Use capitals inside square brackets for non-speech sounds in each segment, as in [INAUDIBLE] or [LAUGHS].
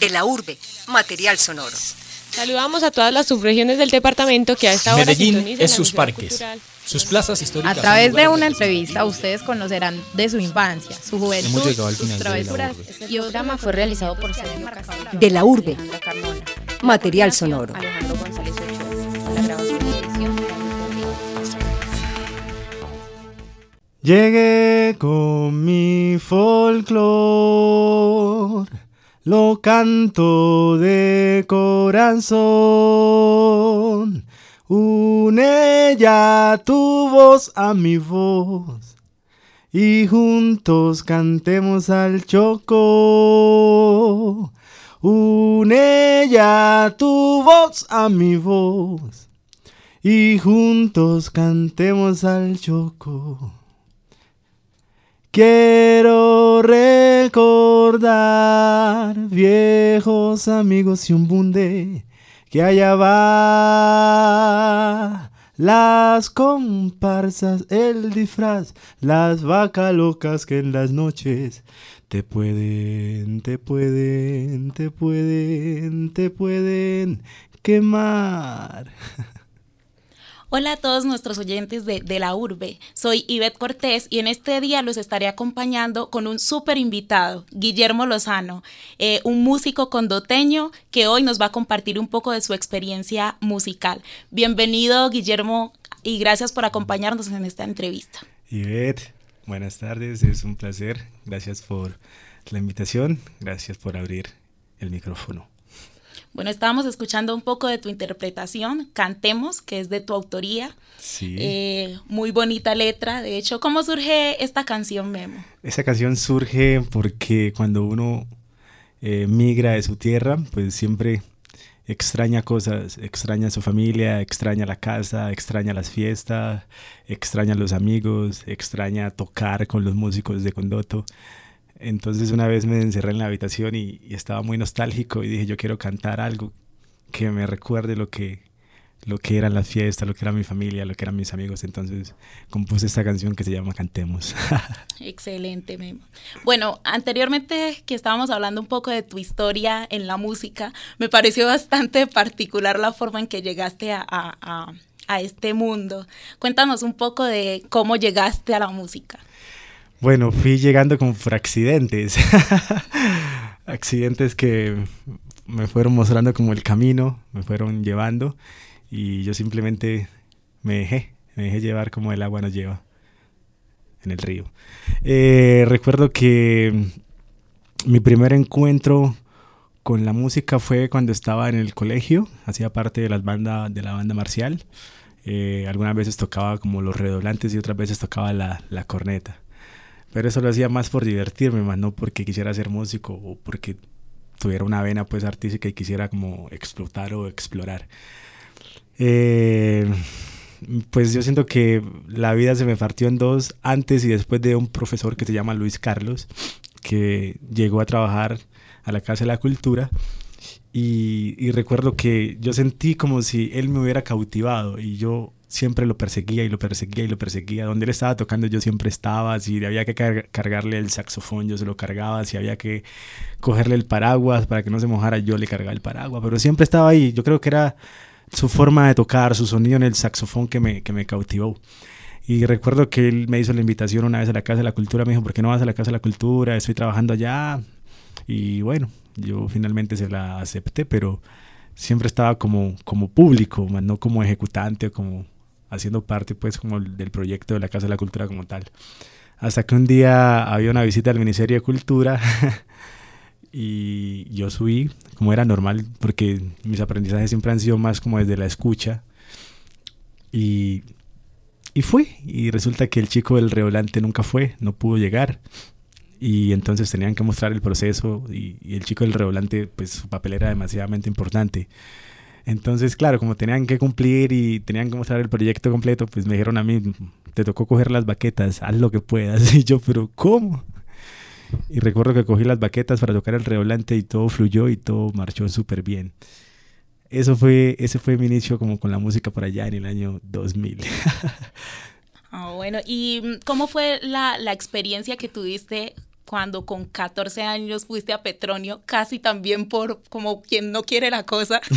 De la urbe, material sonoro. Saludamos a todas las subregiones del departamento que a esta hora Medellín es sus parques, sus plazas históricas. A través de una entrevista ustedes conocerán de su infancia, su juventud, sus travesuras. Y el programa fue realizado por Sergio De la urbe, material sonoro. Alejandro González Ochoa. La grabación y edición. Llegué con mi folclor, lo canto de corazón. Une ya tu voz a mi voz y juntos cantemos al choco. Une ya tu voz a mi voz y juntos cantemos al choco. Quiero recordar viejos amigos y un bunde que allá va. Las comparsas, el disfraz, las vacas locas que en las noches te pueden, te pueden, te pueden, te pueden quemar. [LAUGHS] Hola a todos nuestros oyentes de, de, la urbe. Soy Ivette Cortés y en este día los estaré acompañando con un súper invitado, Guillermo Lozano, eh, un músico condoteño que hoy nos va a compartir un poco de su experiencia musical. Bienvenido, Guillermo, y gracias por acompañarnos en esta entrevista. Ivette, buenas tardes, es un placer. Gracias por la invitación, gracias por abrir el micrófono. Bueno, estábamos escuchando un poco de tu interpretación, Cantemos, que es de tu autoría. Sí. Eh, muy bonita letra. De hecho, ¿cómo surge esta canción, Memo? Esa canción surge porque cuando uno eh, migra de su tierra, pues siempre extraña cosas, extraña a su familia, extraña la casa, extraña las fiestas, extraña a los amigos, extraña tocar con los músicos de Condoto. Entonces una vez me encerré en la habitación y, estaba muy nostálgico y dije, yo quiero cantar algo que me recuerde lo que, lo que eran las fiestas, lo que era mi familia, lo que eran mis amigos. Entonces compuse esta canción que se llama Cantemos. [LAUGHS] Excelente, Memo. Bueno, anteriormente que estábamos hablando un poco de tu historia en la música, me pareció bastante particular la forma en que llegaste a, a, a este mundo. Cuéntanos un poco de cómo llegaste a la música. Bueno, fui llegando por accidentes. [LAUGHS] accidentes que me fueron mostrando como el camino, me fueron llevando y yo simplemente me dejé, me dejé llevar como el agua nos lleva en el río. Eh, recuerdo que mi primer encuentro con la música fue cuando estaba en el colegio, hacía parte de las bandas de la banda marcial. Eh, algunas veces tocaba como los redoblantes y otras veces tocaba la corneta. Pero eso lo hacía más por divertirme, más no porque quisiera ser músico o porque tuviera una vena pues artística y quisiera como explotar o explorar. Eh, pues yo siento que la vida se me partió en dos antes y después de un profesor que se llama Luis Carlos, que llegó a trabajar a la Casa de la Cultura. Y, y recuerdo que yo sentí como si él me hubiera cautivado y yo siempre lo perseguía y lo perseguía y lo perseguía. Donde él estaba tocando yo siempre estaba. Si había que car cargarle el saxofón yo se lo cargaba. Si había que cogerle el paraguas para que no se mojara yo le cargaba el paraguas. Pero siempre estaba ahí. Yo creo que era su forma de tocar, su sonido en el saxofón que me, que me cautivó. Y recuerdo que él me hizo la invitación una vez a la Casa de la Cultura. Me dijo, ¿por qué no vas a la Casa de la Cultura? Estoy trabajando allá. Y bueno, yo finalmente se la acepté, pero siempre estaba como, como público, no como ejecutante o como haciendo parte pues como del proyecto de la Casa de la Cultura como tal. Hasta que un día había una visita al Ministerio de Cultura [LAUGHS] y yo subí, como era normal, porque mis aprendizajes siempre han sido más como desde la escucha. Y, y fui, y resulta que el chico del revolante nunca fue, no pudo llegar. Y entonces tenían que mostrar el proceso y, y el chico del revolante, pues su papel era demasiadamente importante. Entonces, claro, como tenían que cumplir y tenían que mostrar el proyecto completo, pues me dijeron a mí, te tocó coger las baquetas, haz lo que puedas. [LAUGHS] Y yo, pero ¿cómo? Y recuerdo que cogí las baquetas para tocar el redoblante y todo fluyó y todo marchó súper bien. Eso fue, ese fue mi inicio como con la música por allá en el año 2000. oh, [LAUGHS] bueno, ¿y cómo fue la, la experiencia que tuviste cuando con 14 años fuiste a Petronio, casi también por como quien no quiere la cosa. [LAUGHS]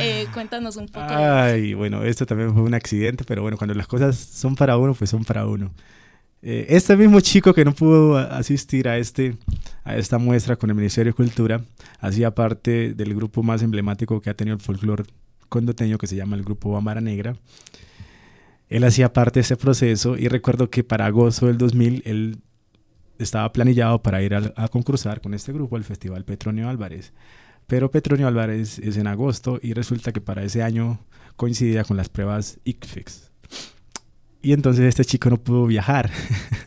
Eh, cuéntanos un poco. Ay, bueno, esto también fue un accidente, pero bueno, cuando las cosas son para uno, pues son para uno. Eh, este mismo chico que no pudo asistir a, este, a esta muestra con el Ministerio de Cultura, hacía parte del grupo más emblemático que ha tenido el folclore condoteño, que se llama el Grupo Bambara Negra. Él hacía parte de ese proceso y recuerdo que para agosto del 2000 él estaba planillado para ir a, concursar con este grupo al Festival Petronio Álvarez. Pero Petronio Álvarez es en agosto y resulta que para ese año coincidía con las pruebas ICFEX. Y entonces este chico no pudo viajar.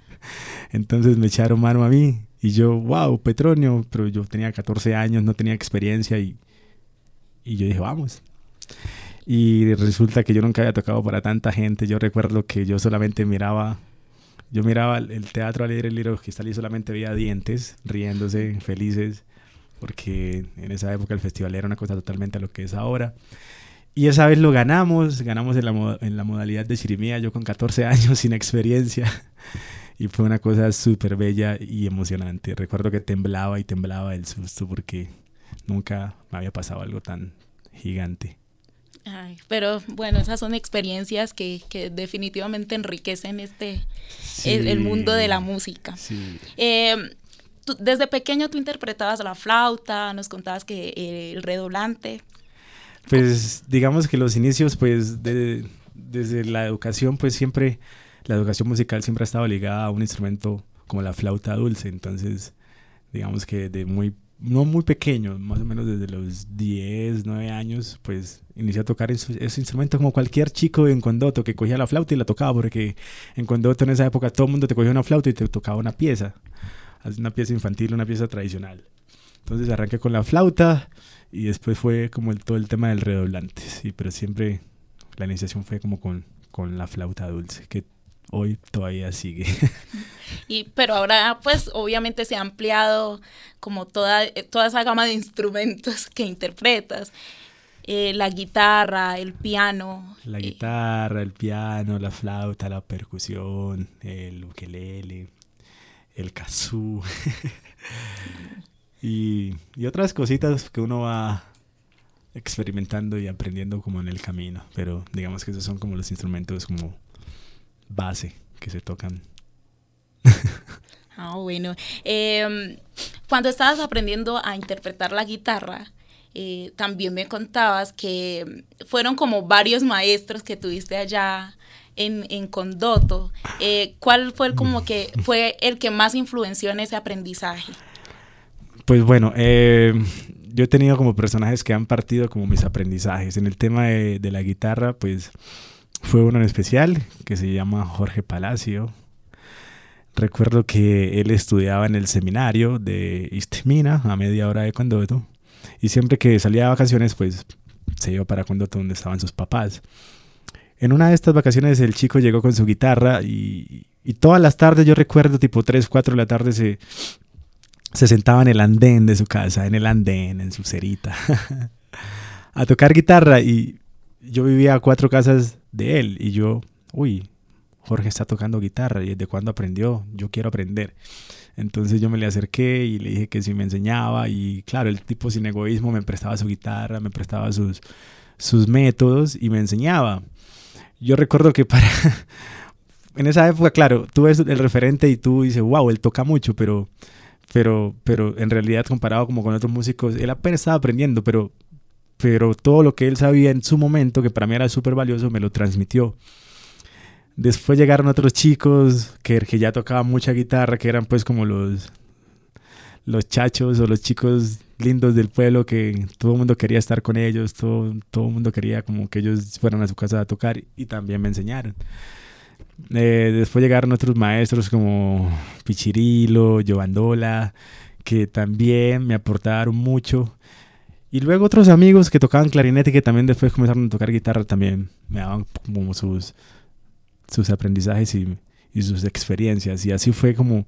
[LAUGHS] entonces me echaron mano a mí y yo, wow, Petronio, pero yo tenía 14 años, no tenía experiencia y, y yo dije, vamos. Y resulta que yo nunca había tocado para tanta gente. Yo recuerdo que yo solamente miraba yo miraba el teatro al el libro que y solamente veía dientes, riéndose, felices, porque en esa época el festival era una cosa totalmente a lo que es ahora. Y esa vez lo ganamos, ganamos en la, en la modalidad de chirimía, yo con 14 [LAUGHS] años sin experiencia. Y fue una cosa súper bella y emocionante. Recuerdo que temblaba y temblaba el susto porque nunca me había pasado algo tan gigante pero bueno, esas son experiencias que, que definitivamente enriquecen este el, mundo de la música. Em, desde pequeño tú interpretabas la flauta, nos contabas que eh, el redoblante. Pues digamos que los inicios, pues desde la educación, pues siempre, la educación musical siempre ha estado ligada a un instrumento como la flauta dulce, entonces digamos que de muy no muy pequeño, más o menos desde los 10, 9 años, pues inicié a tocar ese, instrumento como cualquier chico en Condoto que cogía la flauta y la tocaba, porque en Condoto en esa época todo el mundo te cogía una flauta y te tocaba una pieza, una pieza infantil, una pieza tradicional. Entonces arranqué con la flauta y después fue como todo el tema del redoblante, sí, pero siempre la iniciación fue como con, con la flauta dulce, que hoy todavía sigue. [LAUGHS] Y, pero ahora, pues, obviamente se ha ampliado como toda, toda esa gama de instrumentos que interpretas. Eh, la guitarra, el piano. La guitarra, el piano, la flauta, la percusión, el ukelele, el kazoo. [LAUGHS] y, y otras cositas que uno va experimentando y aprendiendo como en el camino. Pero digamos que esos son como los instrumentos como base que se tocan. ah, bueno. Em, cuando estabas aprendiendo a interpretar la guitarra, eh, también me contabas que fueron como varios maestros que tuviste allá en, en Condoto. Eh, ¿Cuál fue el, como que [LAUGHS] fue el que más influenció en ese aprendizaje? Pues bueno, eh, yo he tenido como personajes que han partido como mis aprendizajes. En el tema de, de la guitarra, pues fue uno en especial que se llama Jorge Palacio. Recuerdo que él estudiaba en el seminario de Istemina, a media hora de Condoto, y siempre que salía de vacaciones, pues se iba para Condoto donde estaban sus papás. En una de estas vacaciones el chico llegó con su guitarra y, todas las tardes, yo recuerdo tipo 3, 4 de la tarde, se, se sentaba en el andén de su casa, en el andén, en su cerita, [LAUGHS] a tocar guitarra y yo vivía a cuatro casas de él y yo, uy, Jorge está tocando guitarra y desde cuándo aprendió, yo quiero aprender. Entonces yo me le acerqué y le dije que si me enseñaba y claro, el tipo sin egoísmo me prestaba su guitarra, me prestaba sus, sus métodos y me enseñaba. Yo recuerdo que para... [LAUGHS] en esa época, claro, tú ves el referente y tú dices, wow, él toca mucho, pero, pero, pero en realidad comparado como con otros músicos, él apenas estaba aprendiendo, pero pero todo lo que él sabía en su momento, que para mí era súper valioso, me lo transmitió. Después llegaron otros chicos que, que ya tocaban mucha guitarra, que eran pues como los, los chachos o los chicos lindos del pueblo que todo el mundo quería estar con ellos, todo, todo el mundo quería como que ellos fueran a su casa a tocar y también me enseñaron. Eh, después llegaron otros maestros como Pichirilo, Giovandola, que también me aportaron mucho y luego otros amigos que tocaban clarinete que también después comenzaron a tocar guitarra también me daban como sus, sus aprendizajes y, sus experiencias. Y así fue como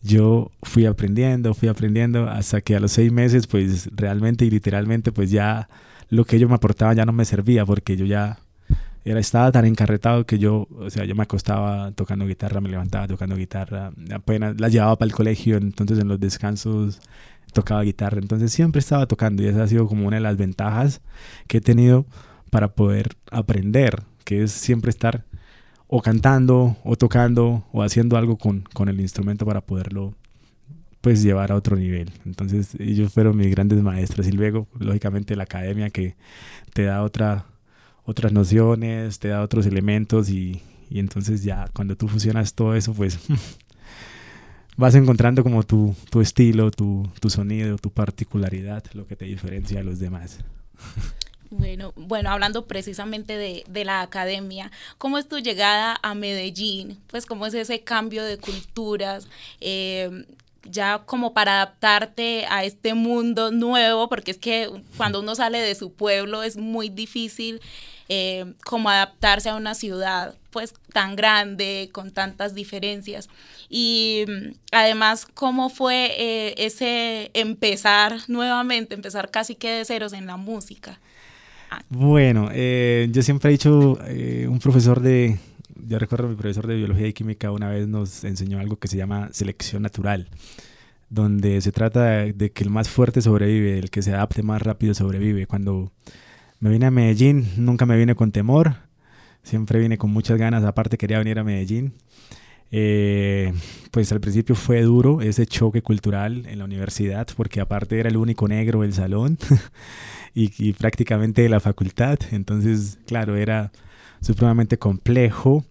yo fui aprendiendo, fui aprendiendo hasta que a los seis meses pues realmente y literalmente pues ya lo que ellos me aportaban ya no me servía porque yo ya era, estaba tan encarretado que yo, o sea, yo me acostaba tocando guitarra, me levantaba tocando guitarra, apenas la llevaba para el colegio, entonces en los descansos tocaba guitarra, entonces siempre estaba tocando y esa ha sido como una de las ventajas que he tenido para poder aprender, que es siempre estar o cantando o tocando o haciendo algo con, con el instrumento para poderlo pues llevar a otro nivel. Entonces ellos fueron mis grandes maestros y luego lógicamente la academia que te da otra, otras nociones, te da otros elementos y, y entonces ya cuando tú fusionas todo eso pues [LAUGHS] vas encontrando como tu, tu estilo, tu, tu sonido, tu particularidad, lo que te diferencia a los demás. Bueno, bueno, hablando precisamente de, de, la academia, ¿cómo es tu llegada a Medellín? Pues cómo es ese cambio de culturas, eh, ya como para adaptarte a este mundo nuevo, porque es que cuando uno sale de su pueblo es muy difícil eh, como adaptarse a una ciudad pues tan grande, con tantas diferencias. Y mm, además, ¿cómo fue eh, ese empezar nuevamente, empezar casi que de ceros en la música? Ah. Bueno, eh, yo siempre he dicho, un profesor de, yo recuerdo mi profesor de biología y química una vez nos enseñó algo que se llama selección natural, donde se trata de, que el más fuerte sobrevive, el que se adapte más rápido sobrevive. Cuando me vine a Medellín, nunca me vine con temor, siempre vine con muchas ganas, aparte quería venir a Medellín. Eh, pues al principio fue duro ese choque cultural en la universidad, porque aparte era el único negro del salón [LAUGHS] y, y prácticamente de la facultad, entonces claro, era supremamente complejo.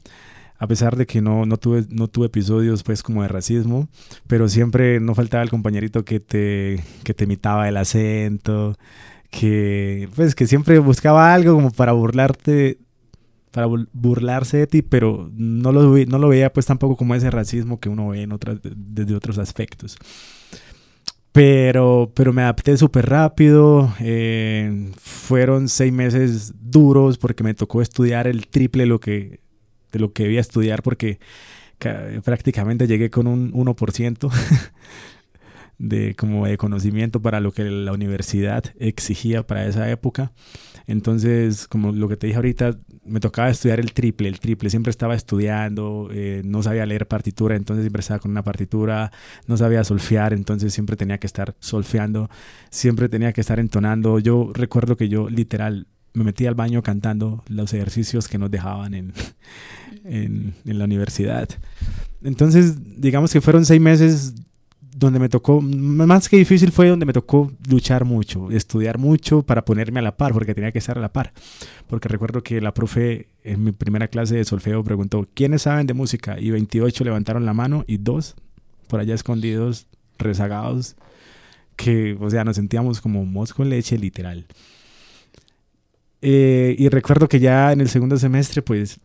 A pesar de que no, no, tuve, no tuve episodios pues como de racismo, pero siempre no faltaba el compañerito que te, que te imitaba el acento, que pues que siempre buscaba algo como para burlarte para burlarse de ti, pero no lo, no lo veía pues tampoco como ese racismo que uno ve en otras, desde otros aspectos. Pero, pero me adapté súper rápido. Eh, fueron seis meses duros porque me tocó estudiar el triple lo que, de lo que debía estudiar porque prácticamente llegué con un 1% [LAUGHS] de, como de conocimiento para lo que la universidad exigía para esa época. Entonces, como lo que te dije ahorita, me tocaba estudiar el triple, el triple. Siempre estaba estudiando, eh, no sabía leer partitura, entonces siempre estaba con una partitura, no sabía solfear, entonces siempre tenía que estar solfeando, siempre tenía que estar entonando. Yo recuerdo que yo literal me metí al baño cantando los ejercicios que nos dejaban en, en, en la universidad. Entonces, digamos que fueron seis meses donde me tocó, más que difícil fue donde me tocó luchar mucho, estudiar mucho para ponerme a la par, porque tenía que estar a la par. Porque recuerdo que la profe en mi primera clase de solfeo preguntó, ¿quiénes saben de música? Y 28 levantaron la mano y dos por allá escondidos, rezagados, que, o sea, nos sentíamos como mosco en leche literal. Eh, y recuerdo que ya en el segundo semestre, pues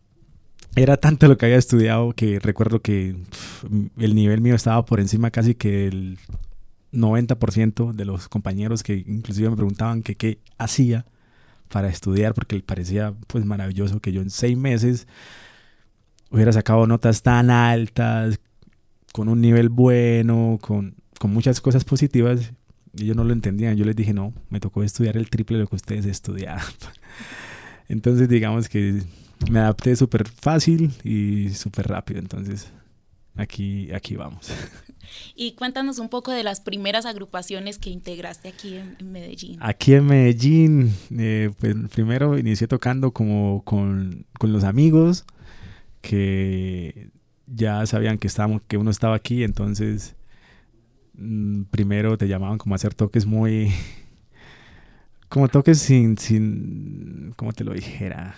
era tanto lo que había estudiado que recuerdo que el nivel mío estaba por encima casi que el 90% de los compañeros que inclusive me preguntaban que qué hacía para estudiar porque le parecía pues maravilloso que yo en seis meses hubiera sacado notas tan altas, con un nivel bueno, con, con muchas cosas positivas. Ellos no lo entendían. Yo les dije, no, me tocó estudiar el triple de lo que ustedes estudiaban. [LAUGHS] Entonces digamos que me adapté súper fácil y súper rápido. Entonces, aquí, aquí vamos. Y cuéntanos un poco de las primeras agrupaciones que integraste aquí en, Medellín. Aquí en Medellín, eh, pues primero inicié tocando como con, con, los amigos que ya sabían que, estábamos, que uno estaba aquí, entonces mm, primero te llamaban como a hacer toques muy... [LAUGHS] como toques sin, sin, ¿cómo te lo dijera?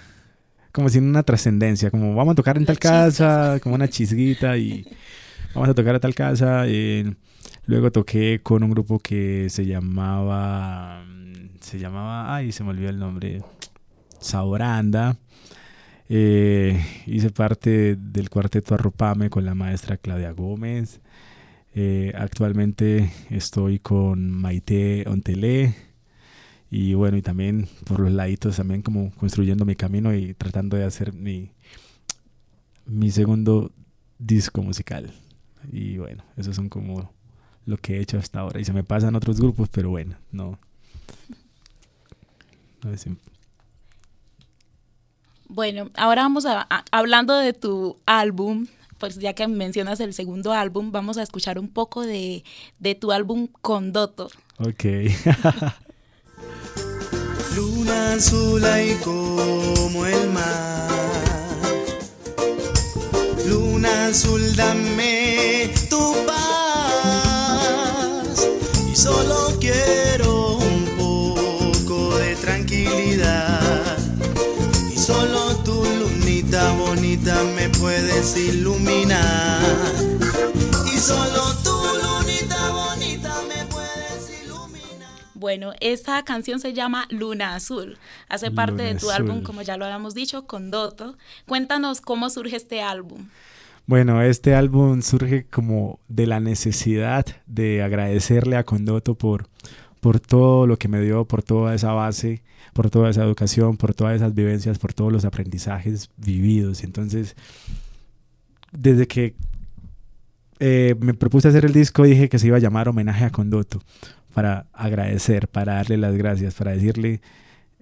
Como sin una trascendencia, como vamos a tocar en tal casa, como una chisguita y vamos a tocar a tal casa. Eh, luego toqué con un grupo que se llamaba, se llamaba, ay, se me olvidó el nombre, Sauranda. Eh, hice parte del cuarteto Arropame con la maestra Claudia Gómez. Eh, actualmente estoy con Maite Ontelé y bueno, y también por los laditos, también como construyendo mi camino y tratando de hacer mi, mi segundo disco musical. Y bueno, esos son como lo que he hecho hasta ahora. Y se me pasan otros grupos, pero bueno, no. no es Bueno, ahora vamos a, hablando de tu álbum, pues ya que mencionas el segundo álbum, vamos a escuchar un poco de, de tu álbum Condoto. Ok. [LAUGHS] Luna azul y como el mar. Luna azul, dame tu paz. Y solo quiero un poco de tranquilidad. Y solo tu lunita bonita me puedes iluminar. Bueno, esta canción se llama Luna Azul. Hace parte de tu álbum, como ya lo habíamos dicho, con Doto. Cuéntanos cómo surge este álbum. Bueno, este álbum surge como de la necesidad de agradecerle a Condoto por, por todo lo que me dio, por toda esa base, por toda esa educación, por todas esas vivencias, por todos los aprendizajes vividos. Entonces, desde que eh, me propuse hacer el disco, dije que se iba a llamar Homenaje a Condoto, para agradecer, para darle las gracias, para decirle,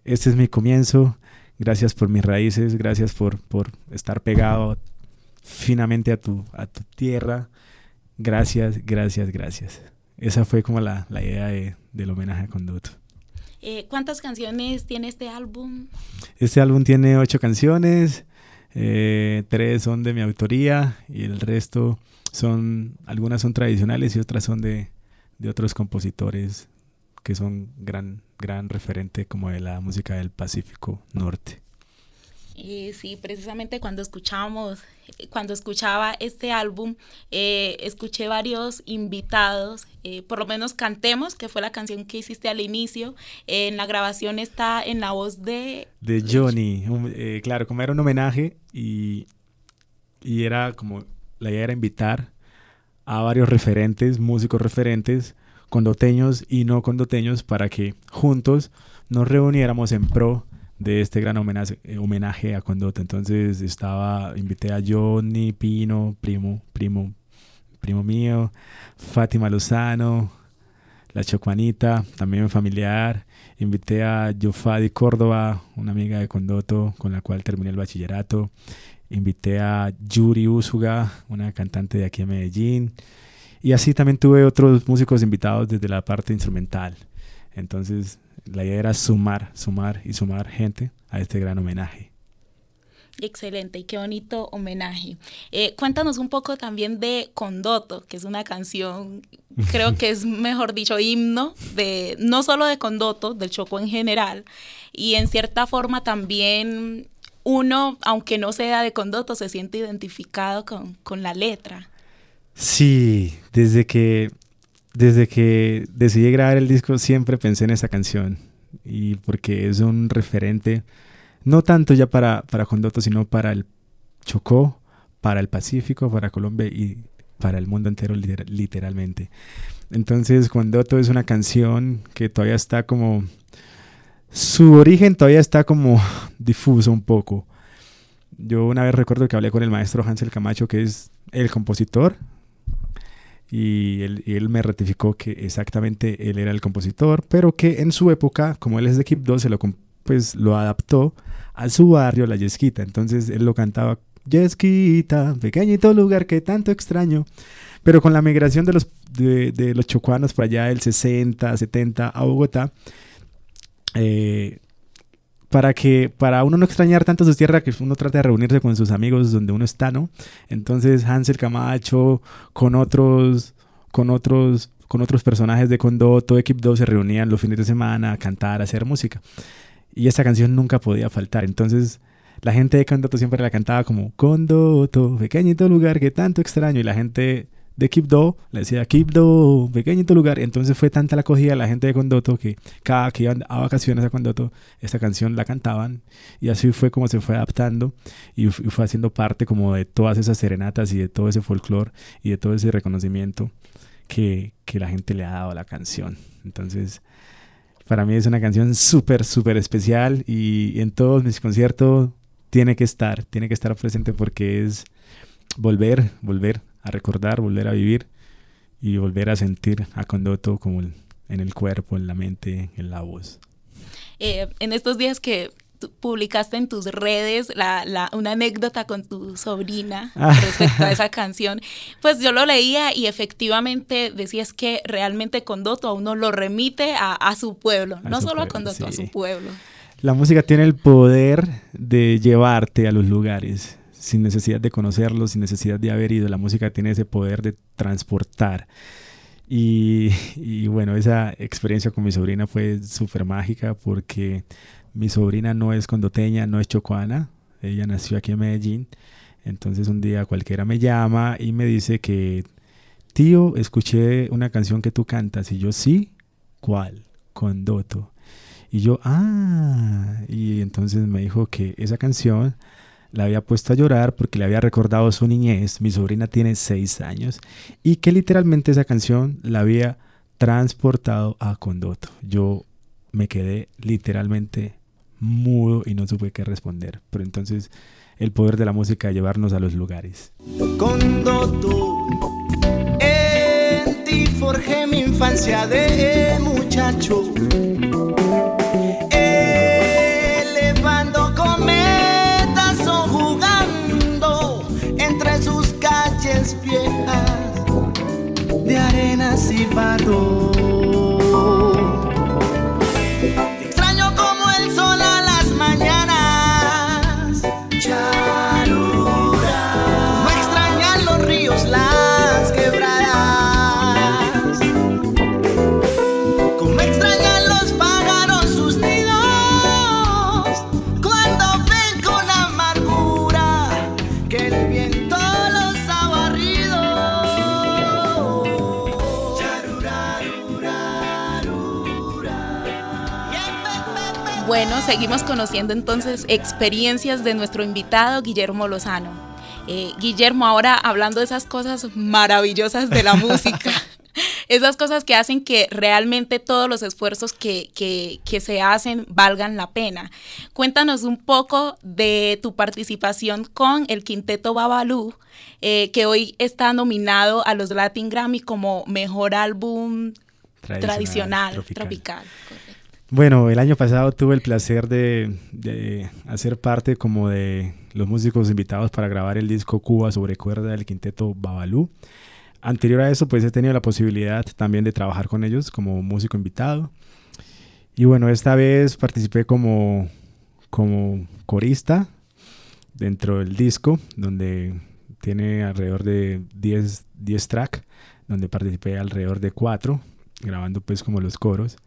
este es mi comienzo, gracias por mis raíces, gracias por, por estar pegado finamente a tu, a tu tierra, gracias, gracias, gracias. Esa fue como la, la idea de, del homenaje a Conducto. Eh, ¿Cuántas canciones tiene este álbum? Este álbum tiene ocho canciones, eh, tres son de mi autoría y el resto son, algunas son tradicionales y otras son de, de otros compositores que son gran, gran referente como de la música del Pacífico Norte. Y sí, precisamente cuando escuchamos, cuando escuchaba este álbum, eh, escuché varios invitados, eh, por lo menos Cantemos, que fue la canción que hiciste al inicio, en la grabación está en la voz de... De Johnny, eh, claro, como era un homenaje y, y era como, la idea era invitar a varios referentes, músicos referentes, condoteños y no condoteños, para que juntos nos reuniéramos en pro de este gran homenaje, eh, homenaje a Condote. Entonces estaba, invité a Johnny Pino, primo, primo, primo mío, Fátima Lozano, la Chocuanita, también familiar. Invité a Yofadi Córdoba, una amiga de Condoto con la cual terminé el bachillerato invité a Yuri Usuga, una cantante de aquí en Medellín. Y así también tuve otros músicos invitados desde la parte instrumental. Entonces la idea era sumar, sumar y sumar gente a este gran homenaje. Excelente y qué bonito homenaje. Eh, cuéntanos un poco también de Condoto, que es una canción, creo que es [LAUGHS] mejor dicho, himno de no solo de Condoto, del Choco en general, y en cierta forma también uno, aunque no sea de condoto, se siente identificado con, la letra. Sí, desde que, desde que decidí grabar el disco siempre pensé en esa canción. Y porque es un referente, no tanto ya para, para Condoto, sino para el Chocó, para el Pacífico, para Colombia y para el mundo entero literalmente. Entonces, Condoto es una canción que todavía está como su origen todavía está como [LAUGHS] difuso un poco. Yo una vez recuerdo que hablé con el maestro Hansel Camacho, que es el compositor, y él, me ratificó que exactamente él era el compositor, pero que en su época, como él es de 2, se lo, pues, lo adaptó a su barrio, la Yesquita. Entonces él lo cantaba, Yesquita, pequeñito lugar que tanto extraño. Pero con la migración de los, de, los chocuanos por allá del 60, 70 a Bogotá, eh, para que para uno no extrañar tanto su tierra que uno trata de reunirse con sus amigos donde uno está, ¿no? Entonces Hansel Camacho con otros con otros con otros personajes de Condoto, Equipo 2 se reunían los fines de semana a cantar, a hacer música. Y esa canción nunca podía faltar. Entonces la gente de Condoto siempre la cantaba como Condoto, pequeñito lugar que tanto extraño y la gente de Quibdó, le decía Quibdó, pequeñito lugar. Entonces fue tanta la acogida de la gente de Condoto que cada que iban a vacaciones a Condoto, esta canción la cantaban. Y así fue como se fue adaptando y fue haciendo parte como de todas esas serenatas y de todo ese folclore y de todo ese reconocimiento que, que la gente le ha dado a la canción. Entonces, para mí es una canción súper, súper especial y en todos mis conciertos tiene que estar, tiene que estar presente porque es volver, volver a recordar, volver a vivir y volver a sentir a Condoto como en el cuerpo, en la mente, en la voz. Eh, en estos días que publicaste en tus redes la, una anécdota con tu sobrina [LAUGHS] Ah. respecto a esa canción. Pues yo lo leía y efectivamente decías que realmente Condoto a uno lo remite a, a su pueblo, A no su solo a Condoto, a su pueblo. La música tiene el poder de llevarte a los lugares sin necesidad de conocerlos, sin necesidad de haber ido. La música tiene ese poder de transportar. Y, [LAUGHS] y bueno, esa experiencia con mi sobrina fue súper mágica porque mi sobrina no es condoteña, no es chocuana. Ella nació aquí en Medellín. Entonces un día cualquiera me llama y me dice que, tío, escuché una canción que tú cantas. Y yo, sí, ¿cuál? Condoto. Y yo, ah, y entonces me dijo que esa canción la había puesto a llorar porque le había recordado su niñez. Mi sobrina tiene seis años y que literalmente esa canción la había transportado a Condoto. Yo me quedé literalmente mudo y no supe qué responder. Pero entonces el poder de la música de llevarnos a los lugares. Condoto, en ti forjé mi infancia de muchacho. se vador. Seguimos conociendo entonces experiencias de nuestro invitado Guillermo Lozano. Eh, Guillermo, ahora hablando de esas cosas maravillosas de la música, [LAUGHS] esas cosas que hacen que realmente todos los esfuerzos que, que- que se hacen valgan la pena. Cuéntanos un poco de tu participación con el Quinteto Babalú, eh, que hoy está nominado a los Latin Grammy como Mejor Álbum Tradicional, tropical. correcto. Bueno, el año pasado tuve el placer de, de hacer parte como de los músicos invitados para grabar el disco Cuba sobre cuerda del quinteto Babalú. Anterior a eso, pues he tenido la posibilidad también de trabajar con ellos como músico invitado. Y bueno, esta vez participé como, como corista dentro del disco, donde tiene alrededor de 10, 10 tracks, donde participé alrededor de 4, grabando pues como los coros.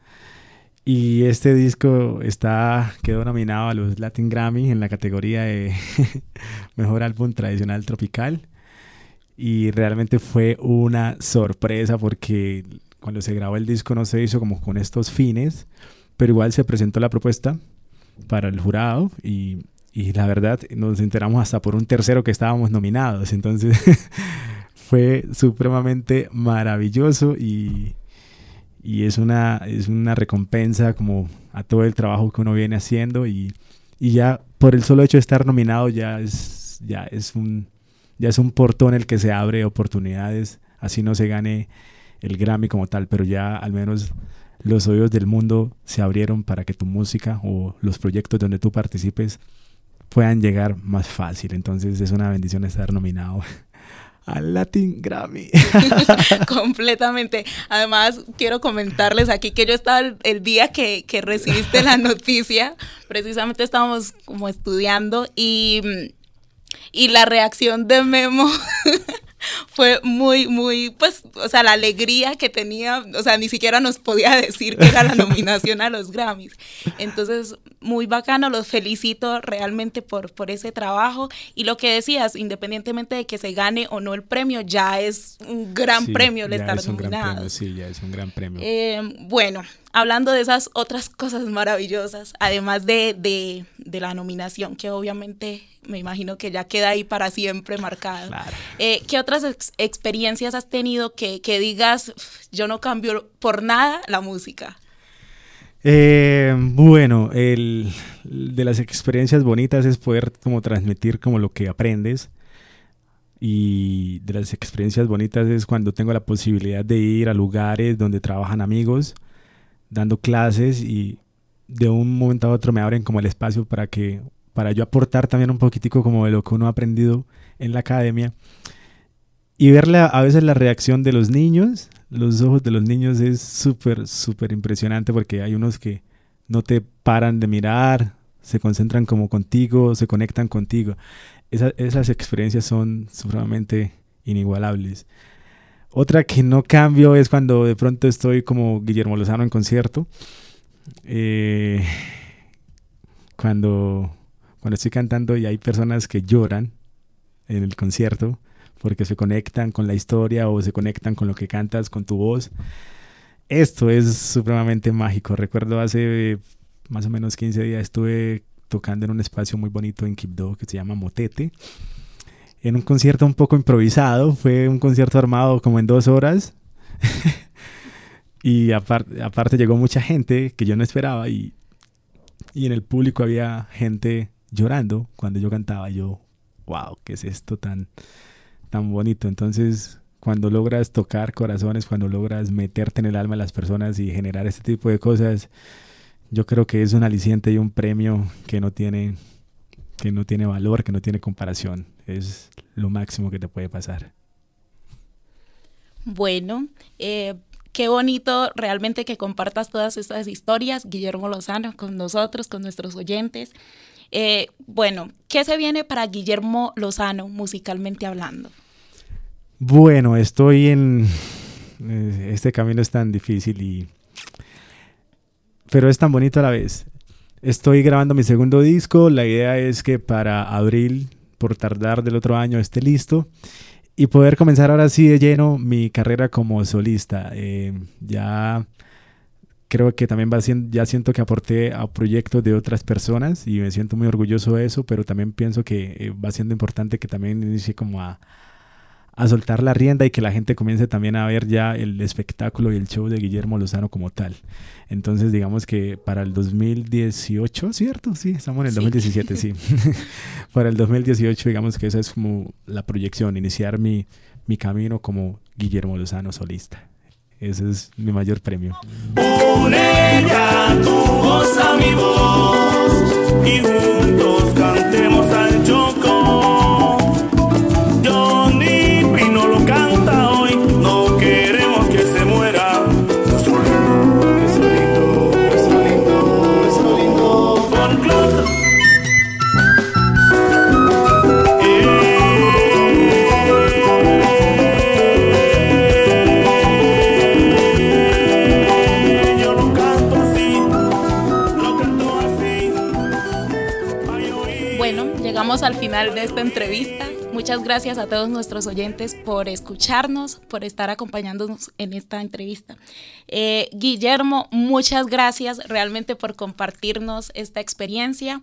Y este disco está, quedó nominado a los Latin Grammy en la categoría de [LAUGHS] Mejor Álbum Tradicional Tropical. Y realmente fue una sorpresa porque cuando se grabó el disco no se hizo como con estos fines, pero igual se presentó la propuesta para el jurado y, y la verdad nos enteramos hasta por un tercero que estábamos nominados. Entonces [LAUGHS] fue supremamente maravilloso y, y es una, es una recompensa como a todo el trabajo que uno viene haciendo y, y ya por el solo hecho de estar nominado ya es, ya es un ya es un portón el que se abre oportunidades, así no se gane el Grammy como tal, pero ya al menos los oídos del mundo se abrieron para que tu música o los proyectos donde tú participes puedan llegar más fácil. Entonces es una bendición estar nominado [LAUGHS] al Latin Grammy. [LAUGHS] Completamente. Además, quiero comentarles aquí que yo estaba el, día que, que recibiste la noticia, precisamente estábamos como estudiando y, y la reacción de Memo [LAUGHS] [LAUGHS] fue muy, muy, pues, o sea, la alegría que tenía, o sea, ni siquiera nos podía [LAUGHS] decir que era la [LAUGHS] nominación a los Grammys. Entonces, muy bacano, los felicito realmente por, por ese trabajo. Y lo que decías, independientemente de que se gane o no el premio, ya es un gran Sí, premio el estar nominado. sí, ya es un gran premio. Eh, bueno, hablando de esas otras cosas maravillosas, además de, de- de la nominación, que obviamente me imagino que ya queda ahí para siempre marcado. Claro. Eh, ¿Qué otras ex- experiencias has tenido que, que digas, "Uf, yo no cambio por nada la música? Eh, bueno, el, de las experiencias bonitas es poder como transmitir como lo que aprendes. Y de las experiencias bonitas es cuando tengo la posibilidad de ir a lugares donde trabajan amigos, dando clases y, de un momento a otro me abren como el espacio para que para yo aportar también un poquitico como de lo que uno ha aprendido en la academia y verle a, veces la reacción de los niños, los ojos de los niños es súper, súper impresionante porque hay unos que no te paran de mirar, se concentran como contigo, se conectan contigo. esas experiencias son supremamente inigualables. Otra que no cambio es cuando de pronto estoy como Guillermo Lozano en concierto. Eh, cuando, cuando estoy cantando y hay personas que lloran en el concierto porque se conectan con la historia o se conectan con lo que cantas, con tu voz. Esto es supremamente mágico. Recuerdo hace más o menos 15 días estuve tocando en un espacio muy bonito en Quibdó que se llama Motete. En un concierto un poco improvisado, fue un concierto armado como en dos horas. [LAUGHS] y aparte, llegó mucha gente que yo no esperaba y, y en el público había gente llorando cuando yo cantaba. Yo, wow, ¿qué es esto tan, tan bonito. Entonces, cuando logras tocar corazones, cuando logras meterte en el alma de las personas y generar este tipo de cosas, yo creo que es un aliciente y un premio que no tiene que no tiene valor, que no tiene comparación. Es lo máximo que te puede pasar. Bueno, eh, qué bonito realmente que compartas todas estas historias, Guillermo Lozano, con nosotros, con nuestros oyentes. Eh, bueno, ¿qué se viene para Guillermo Lozano musicalmente hablando? Bueno, estoy en... Eh, este camino es tan difícil y... Pero es tan bonito a la vez. Estoy grabando mi segundo disco. La idea es que para abril, por tardar del otro año, esté listo. Y poder comenzar ahora sí de lleno mi carrera como solista. Eh, ya creo que también va siendo, ya siento que aporté a proyectos de otras personas y me siento muy orgulloso de eso, pero también pienso que eh, va siendo importante que también inicie como a, a soltar la rienda y que la gente comience también a ver ya el espectáculo y el show de Guillermo Lozano como tal. Entonces, digamos que para el 2018, ¿cierto? Sí, estamos en el 2017, sí. [LAUGHS] [LAUGHS] para el 2018, digamos que esa es como la proyección, iniciar mi, mi camino como Guillermo Lozano solista. Ese es mi mayor premio. tu voz a mi voz y juntos final de esta entrevista. Muchas gracias a todos nuestros oyentes por escucharnos, por estar acompañándonos en esta entrevista. Eh, Guillermo, muchas gracias realmente por compartirnos esta experiencia.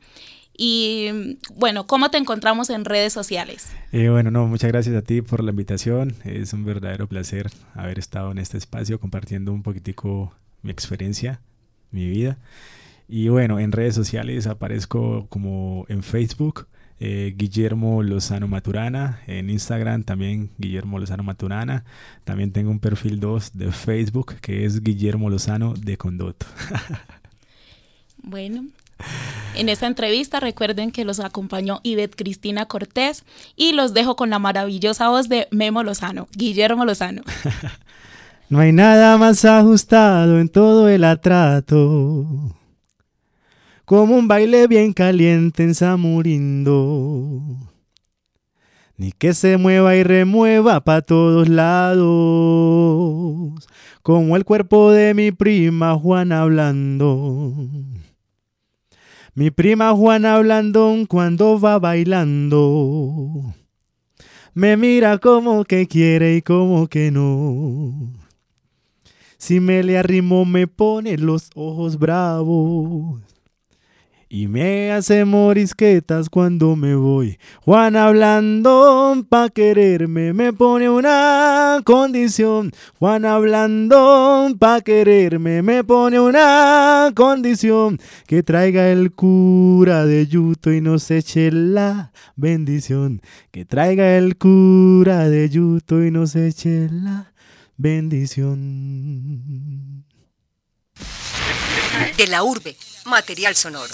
Y bueno, ¿cómo te encontramos en redes sociales? Eh, bueno, no, muchas gracias a ti por la invitación. Es un verdadero placer haber estado en este espacio compartiendo un poquitico mi experiencia, mi vida. Y bueno, en redes sociales aparezco como en Facebook eh, Guillermo Lozano Maturana, en Instagram también Guillermo Lozano Maturana, también tengo un perfil 2 de Facebook que es Guillermo Lozano de Condoto. [LAUGHS] bueno, en esta entrevista recuerden que los acompañó Ivette Cristina Cortés y los dejo con la maravillosa voz de Memo Lozano, Guillermo Lozano. [LAUGHS] no hay nada más ajustado en todo el atrato como un baile bien caliente en Samurindo. Ni que se mueva y remueva pa' todos lados, como el cuerpo de mi prima Juana hablando. Mi prima Juana hablando cuando va bailando, me mira como que quiere y como que no. Si me le arrimo me pone los ojos bravos y me hace morisquetas cuando me voy. Juan hablando pa' quererme me pone una condición. Juan hablando pa' quererme me pone una condición. Que traiga el cura de Yuto y nos eche la bendición. Que traiga el cura de Yuto y nos eche la bendición. De la urbe, material sonoro.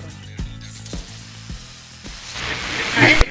Thank you.